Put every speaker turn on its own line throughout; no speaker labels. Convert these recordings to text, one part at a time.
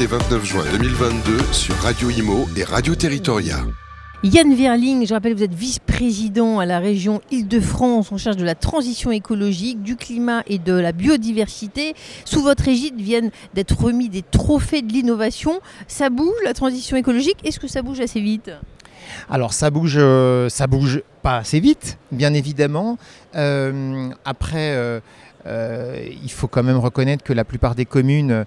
Et 29 juin 2022 sur Radio Imo et Radio Territoria.
Yann Verling, je rappelle, vous êtes vice-président à la région Île-de-France en charge de la transition écologique, du climat et de la biodiversité. Sous votre égide viennent d'être remis des trophées de l'innovation. Ça bouge la transition écologique? Est-ce que ça bouge assez vite?
Alors ça bouge, euh, ça bouge pas assez vite, bien évidemment. Euh, après, euh, il faut quand même reconnaître que la plupart des communes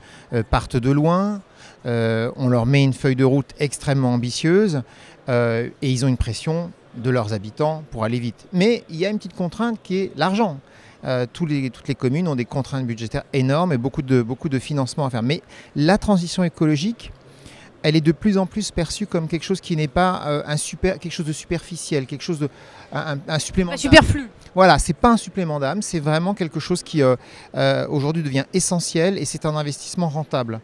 partent de loin. on leur met une feuille de route extrêmement ambitieuse. Euh, et ils ont une pression de leurs habitants pour aller vite. Mais il y a une petite contrainte qui est l'argent. Euh, toutes les communes ont des contraintes budgétaires énormes et beaucoup de, beaucoup de financement à faire. Mais la transition écologique, elle est de plus en plus perçue comme quelque chose qui n'est pas euh, un super, quelque chose de superficiel, quelque chose de un, un supplément. Pas
superflu.
Voilà, c'est pas un supplément d'âme, c'est vraiment quelque chose qui aujourd'hui devient essentiel et c'est un investissement rentable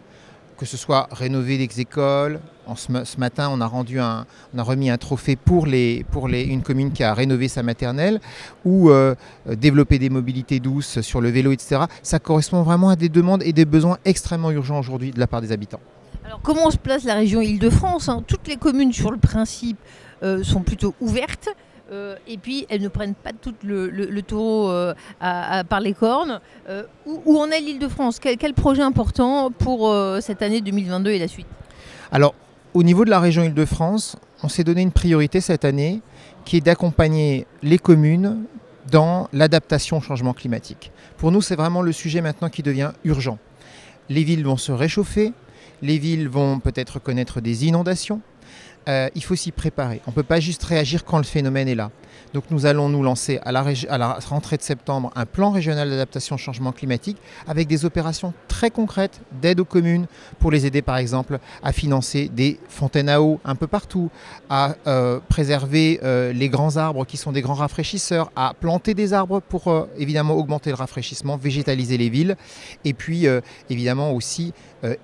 que ce soit rénover des écoles. En ce, matin, on a, rendu un, on a remis un trophée pour, les, pour les, une commune qui a rénové sa maternelle ou euh, développer des mobilités douces sur le vélo, etc. Ça correspond vraiment à des demandes et des besoins extrêmement urgents aujourd'hui de la part des habitants.
Alors comment se place la région Île-de-France hein? Toutes les communes, sur le principe, euh, sont plutôt ouvertes. Euh, et puis elles ne prennent pas tout le, taureau euh, par les cornes. Où, en est l'Île-de-France? Quel, projet important pour cette année 2022 et la suite?
Alors, au niveau de la région Île-de-France, on s'est donné une priorité cette année qui est d'accompagner les communes dans l'adaptation au changement climatique. Pour nous, c'est vraiment le sujet maintenant qui devient urgent. Les villes vont se réchauffer, les villes vont peut-être connaître des inondations, euh, il faut s'y préparer. On ne peut pas juste réagir quand le phénomène est là. Donc nous allons nous lancer à la, rentrée de septembre un plan régional d'adaptation au changement climatique avec des opérations très concrètes d'aide aux communes pour les aider par exemple à financer des fontaines à eau un peu partout, à euh, préserver euh, les grands arbres qui sont des grands rafraîchisseurs, à planter des arbres pour évidemment augmenter le rafraîchissement, végétaliser les villes et puis évidemment aussi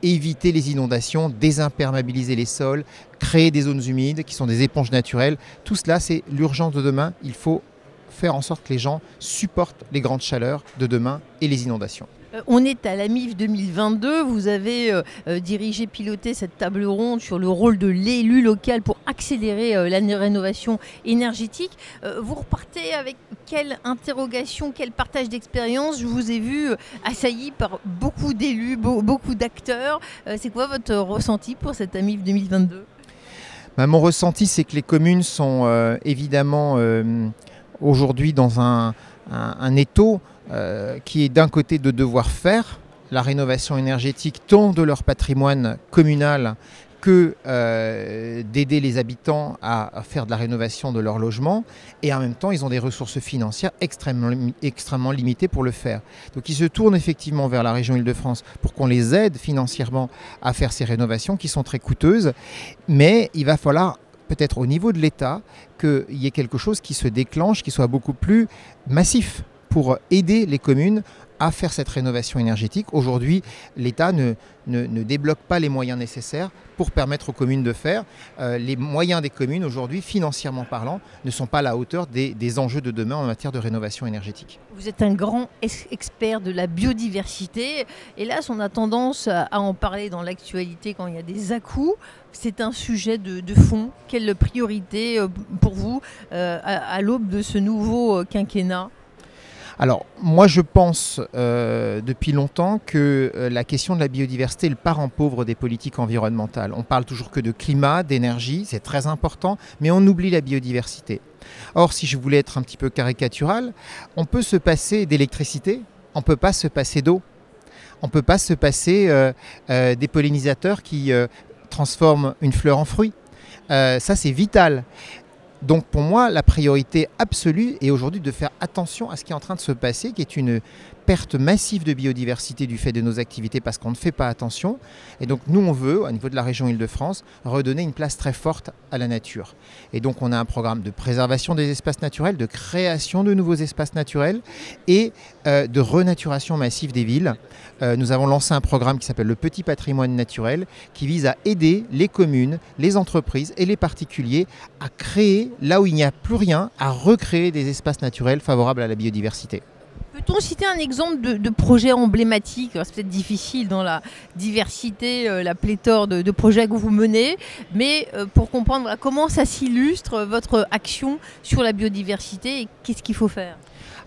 éviter les inondations, désimperméabiliser les sols, créer des zones humides qui sont des éponges naturelles. Tout cela, c'est l'urgence de demain. Il faut faire en sorte que les gens supportent les grandes chaleurs de demain et les inondations.
Euh, on est à la MIF 2022. Vous avez euh, euh, dirigé, piloté cette table ronde sur le rôle de l'élu local pour accélérer la rénovation énergétique. vous repartez avec quelle interrogation, quel partage d'expérience? Je vous ai vu assailli par beaucoup d'élus, beaucoup d'acteurs. C'est quoi votre ressenti pour cette AMIF 2022
bah, mon ressenti, c'est que les communes sont euh, évidemment euh, aujourd'hui dans un, étau euh, qui est d'un côté de devoir faire la rénovation énergétique tant de leur patrimoine communal que euh, d'aider les habitants à, faire de la rénovation de leur logement. Et en même temps, ils ont des ressources financières extrêmement, extrêmement limitées pour le faire. Donc ils se tournent effectivement vers la région Île-de-France pour qu'on les aide financièrement à faire ces rénovations qui sont très coûteuses. Mais il va falloir peut-être au niveau de l'État qu'il y ait quelque chose qui se déclenche, qui soit beaucoup plus massif pour aider les communes à faire cette rénovation énergétique. Aujourd'hui, l'État ne, débloque pas les moyens nécessaires pour permettre aux communes de faire. Euh, les moyens des communes aujourd'hui, financièrement parlant, ne sont pas à la hauteur des, enjeux de demain en matière de rénovation énergétique.
Vous êtes un grand expert de la biodiversité. Hélas, on a tendance à en parler dans l'actualité quand il y a des à-coups. C'est un sujet de, fond. Quelle priorité euh, pour vous euh, à l'aube de ce nouveau quinquennat?
Alors, moi, je pense euh, depuis longtemps que euh, la question de la biodiversité est le parent pauvre des politiques environnementales. On parle toujours que de climat, d'énergie, c'est très important, mais on oublie la biodiversité. Or, si je voulais être un petit peu caricatural, on peut se passer d'électricité, on ne peut pas se passer d'eau, on ne peut pas se passer euh, des pollinisateurs qui transforment une fleur en fruit. ça, c'est vital. Donc pour moi, la priorité absolue est aujourd'hui de faire attention à ce qui est en train de se passer, qui est une perte massive de biodiversité du fait de nos activités parce qu'on ne fait pas attention. Et donc nous, on veut, au niveau de la région Île-de-France, redonner une place très forte à la nature. Et donc on a un programme de préservation des espaces naturels, de création de nouveaux espaces naturels et euh, de renaturation massive des villes. Euh, nous avons lancé un programme qui s'appelle le Petit Patrimoine Naturel, qui vise à aider les communes, les entreprises et les particuliers à créer, là où il n'y a plus rien, à recréer des espaces naturels favorables à la biodiversité.
Peut-on citer un exemple de, projet emblématique C'est peut-être difficile dans la diversité, euh, la pléthore de, projets que vous menez, mais euh, pour comprendre comment ça s'illustre votre action sur la biodiversité et qu'est-ce qu'il faut faire?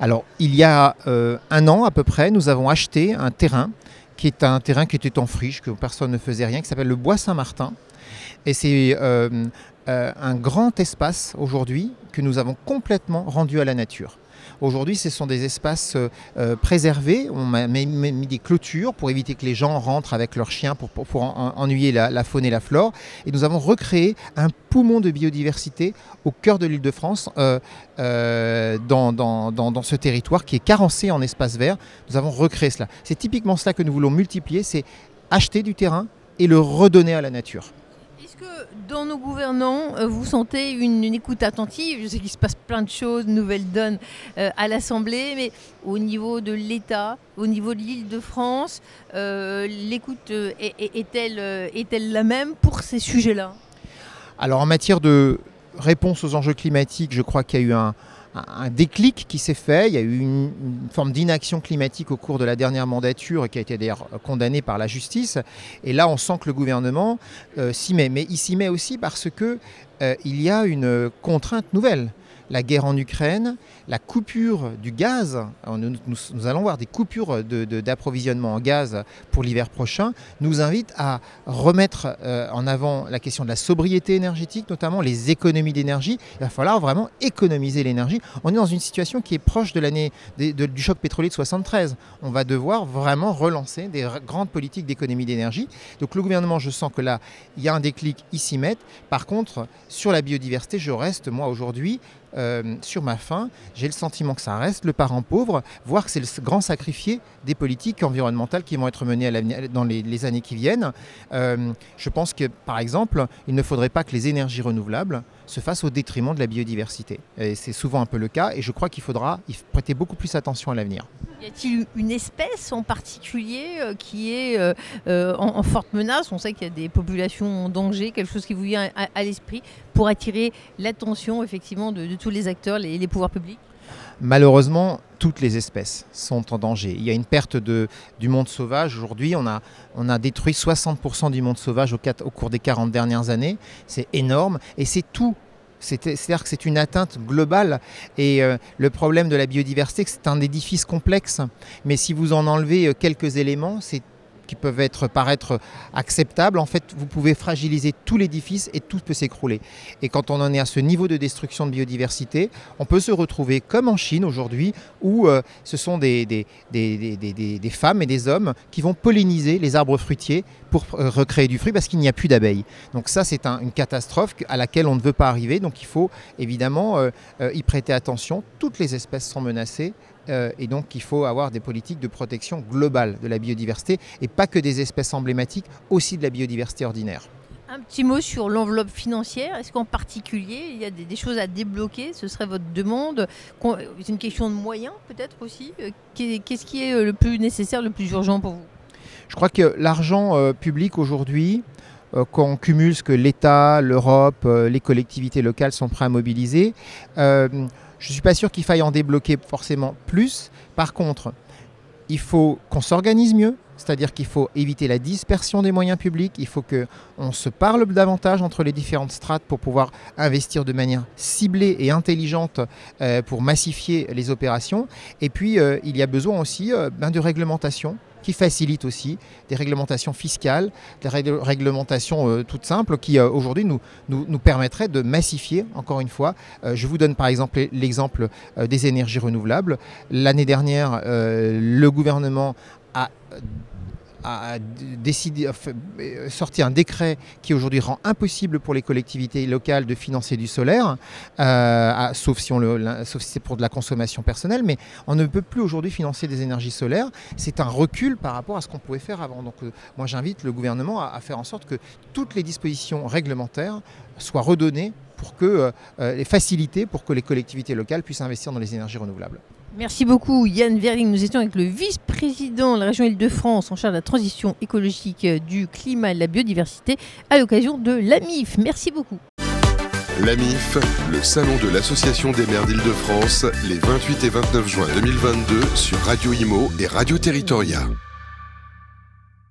Alors, il y a euh, un an à peu près, nous avons acheté un terrain qui est un terrain qui était en friche, que personne ne faisait rien, qui s'appelle le Bois Saint-Martin. Et c'est un grand espace aujourd'hui que nous avons complètement rendu à la nature. Aujourd'hui, ce sont des espaces euh, euh, préservés. On a mis, des clôtures pour éviter que les gens rentrent avec leurs chiens pour, ennuyer la, faune et la flore. Et nous avons recréé un poumon de biodiversité au cœur de l'île de France, euh, dans, ce territoire qui est carencé en espace vert. Nous avons recréé cela. C'est typiquement cela que nous voulons multiplier, c'est acheter du terrain et le redonner à la nature
dans nos gouvernants, euh, vous sentez une, écoute attentive? Je sais qu'il se passe plein de choses, nouvelles donnes euh, à l'Assemblée, mais au niveau de l'État, au niveau de l'île de France, euh, l'écoute est-elle est la même pour ces sujets-là?
Alors en matière de réponse aux enjeux climatiques, je crois qu'il y a eu un, un déclic qui s'est fait. Il y a eu une, forme d'inaction climatique au cours de la dernière mandature qui a été d'ailleurs condamnée par la justice. Et là, on sent que le gouvernement euh, s'y met. Mais il s'y met aussi parce qu'il euh, y a une contrainte nouvelle la guerre en Ukraine, la coupure du gaz, nous, allons voir des coupures d'approvisionnement en gaz pour l'hiver prochain, nous invite à remettre euh, en avant la question de la sobriété énergétique, notamment les économies d'énergie. Il va falloir vraiment économiser l'énergie. On est dans une situation qui est proche de l'année du choc pétrolier de 73. On va devoir vraiment relancer des grandes politiques d'économie d'énergie. Donc le gouvernement, je sens que là, il y a un déclic, ici met. Par contre, sur la biodiversité, je reste, moi, aujourd'hui, euh, sur ma faim, j'ai le sentiment que ça reste le parent pauvre, voire que c'est le grand sacrifié des politiques environnementales qui vont être menées dans les, années qui viennent. Euh, je pense que, par exemple, il ne faudrait pas que les énergies renouvelables se fassent au détriment de la biodiversité. C'est souvent un peu le cas, et je crois qu'il faudra y prêter beaucoup plus attention à l'avenir.
Y a-t-il une espèce en particulier euh, qui est en, forte menace? On sait qu'il y a des populations en danger, quelque chose qui vous vient à, l'esprit pour attirer l'attention effectivement de tous les acteurs, les, pouvoirs publics?
Malheureusement, toutes les espèces sont en danger. Il y a une perte de, du monde sauvage. Aujourd'hui, on a, détruit 60% du monde sauvage au, au cours des 40 dernières années. C'est énorme et c'est tout c'est-à-dire que c'est une atteinte globale. Et euh, le problème de la biodiversité, c'est un édifice complexe. Mais si vous en enlevez euh, quelques éléments, c'est qui peuvent être, paraître acceptables, en fait, vous pouvez fragiliser tout l'édifice et tout peut s'écrouler. Et quand on en est à ce niveau de destruction de biodiversité, on peut se retrouver comme en Chine aujourd'hui, où euh, ce sont des, femmes et des hommes qui vont polliniser les arbres fruitiers pour euh, recréer du fruit parce qu'il n'y a plus d'abeilles. Donc ça, c'est une catastrophe à laquelle on ne veut pas arriver. Donc il faut évidemment euh, y prêter attention. Toutes les espèces sont menacées. Euh, et donc il faut avoir des politiques de protection globale de la biodiversité et pas que des espèces emblématiques, aussi de la biodiversité ordinaire.
Un petit mot sur l'enveloppe financière. Est-ce qu'en particulier, il y a des, choses à débloquer? Ce serait votre demande C'est une question de moyens peut-être aussi euh, Qu'est-ce qui est euh, le plus nécessaire, le plus urgent pour vous?
Je crois que l'argent public aujourd'hui, quand on cumule ce que l'État, l'Europe, les collectivités locales sont prêts à mobiliser, je ne suis pas sûr qu'il faille en débloquer forcément plus. Par contre, il faut qu'on s'organise mieux, c'est-à-dire qu'il faut éviter la dispersion des moyens publics, il faut qu'on se parle davantage entre les différentes strates pour pouvoir investir de manière ciblée et intelligente euh, pour massifier les opérations. Et puis, euh, il y a besoin aussi euh, ben, de réglementation qui aussi des réglementations fiscales, des réglementations euh, toutes simples qui euh, aujourd'hui nous, nous, permettraient de massifier, encore une fois. Euh, je vous donne par exemple l'exemple des énergies renouvelables. L'année dernière, le gouvernement a a décidé, euh, sorti un décret qui aujourd'hui rend impossible pour les collectivités locales de financer du solaire, euh, sauf, si si c'est pour de la consommation personnelle, mais on ne peut plus aujourd'hui financer des énergies solaires. C'est un recul par rapport à ce qu'on pouvait faire avant. Donc euh, moi j'invite le gouvernement à, faire en sorte que toutes les dispositions réglementaires soient redonnées pour que pour que les collectivités locales puissent investir dans les énergies renouvelables.
Merci beaucoup Yann Verling. Nous étions avec le vice-président de la région Île-de-France en charge de la transition écologique, du climat et de la biodiversité à l'occasion de l'AMIF. Merci beaucoup.
L'AMIF, le salon de l'Association des maires d'Île-de-France, les 28 et 29 juin 2022 sur Radio Imo et Radio Territoria.